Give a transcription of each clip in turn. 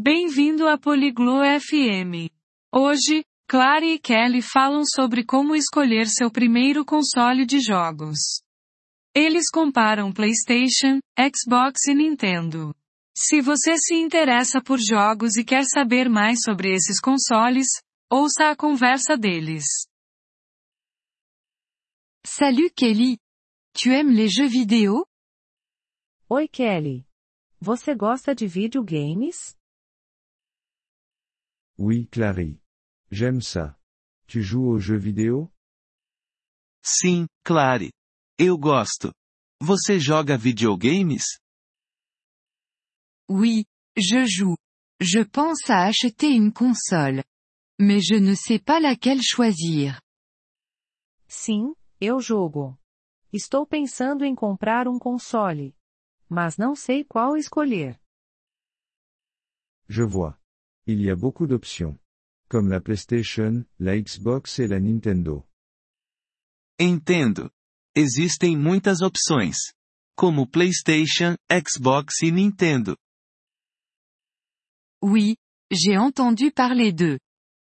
Bem-vindo a Poliglo FM. Hoje, Clara e Kelly falam sobre como escolher seu primeiro console de jogos. Eles comparam PlayStation, Xbox e Nintendo. Se você se interessa por jogos e quer saber mais sobre esses consoles, ouça a conversa deles. Salut Kelly. Tu aimes les jeux vidéo? Oi Kelly. Você gosta de videogames? Oui Clary. J'aime ça. Tu joues aux jeux vidéo? Sim, Clary. Eu gosto. Você joga videogames? Oui, je joue. Je pense à acheter une console. Mais je ne sais pas laquelle choisir. Sim, eu jogo. Estou pensando em comprar um console. Mas não sei qual escolher. Je vois. Il y a beaucoup d'options. Comme la PlayStation, la Xbox et la Nintendo. Entendo. Existem muitas opções. Como PlayStation, Xbox e Nintendo. Oui, j'ai entendu parler d'eux.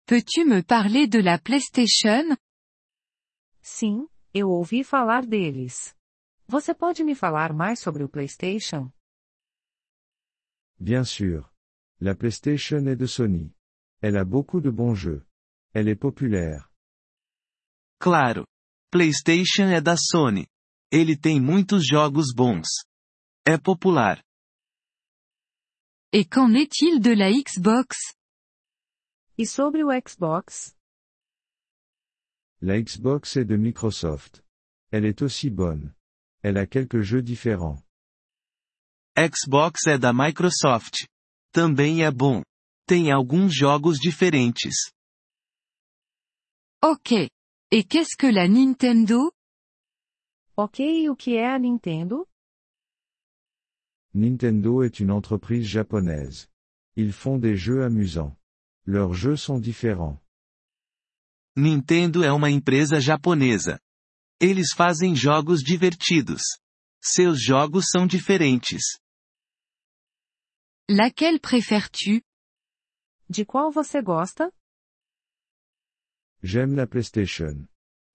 Peux-tu me parler de la PlayStation? Sim, eu ouvi falar deles. Você pode me falar mais sobre o PlayStation? Bien sûr. La PlayStation est de Sony. Elle a beaucoup de bons jeux. Elle est populaire. Claro. PlayStation é da Sony. Ele tem muitos jogos bons. É popular. Et qu'en est-il de la Xbox? E sobre o Xbox? La Xbox est de Microsoft. Elle est aussi bonne. Elle a quelques jeux différents. Xbox é da Microsoft. Também é bom. Tem alguns jogos diferentes. Ok. Et qu'est-ce que la Nintendo? Ok, e o que é a Nintendo? Nintendo est une entreprise japonaise. Ils font des jeux amusants. Leurs jeux sont différents. Nintendo é uma empresa japonesa. Eles fazem jogos divertidos. Seus jogos são diferentes. Laquelle préfères-tu? De qual você gosta? J'aime la PlayStation.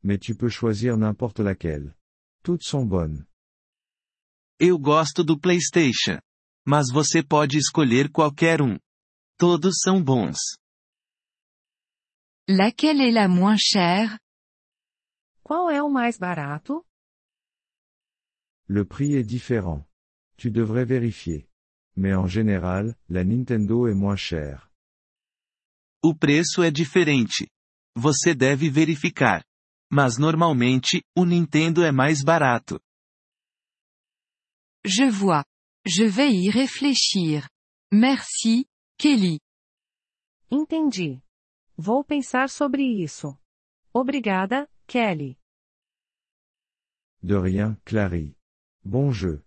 Mais tu peux choisir n'importe laquelle. Toutes sont bonnes. Eu gosto do PlayStation. Mas você pode escolher qualquer um. Todos são bons. Laquelle est la moins chère? Qual é o mais barato? Le prix est différent. Tu devrais vérifier. Mais en général, la Nintendo est moins chère. O preço é diferente. Você deve verificar. Mas normalmente, o Nintendo é mais barato. Je vois. Je vais y réfléchir. Merci, Kelly. Entendi. Vou pensar sobre isso. Obrigada, Kelly. De rien, Clary. Bon jeu.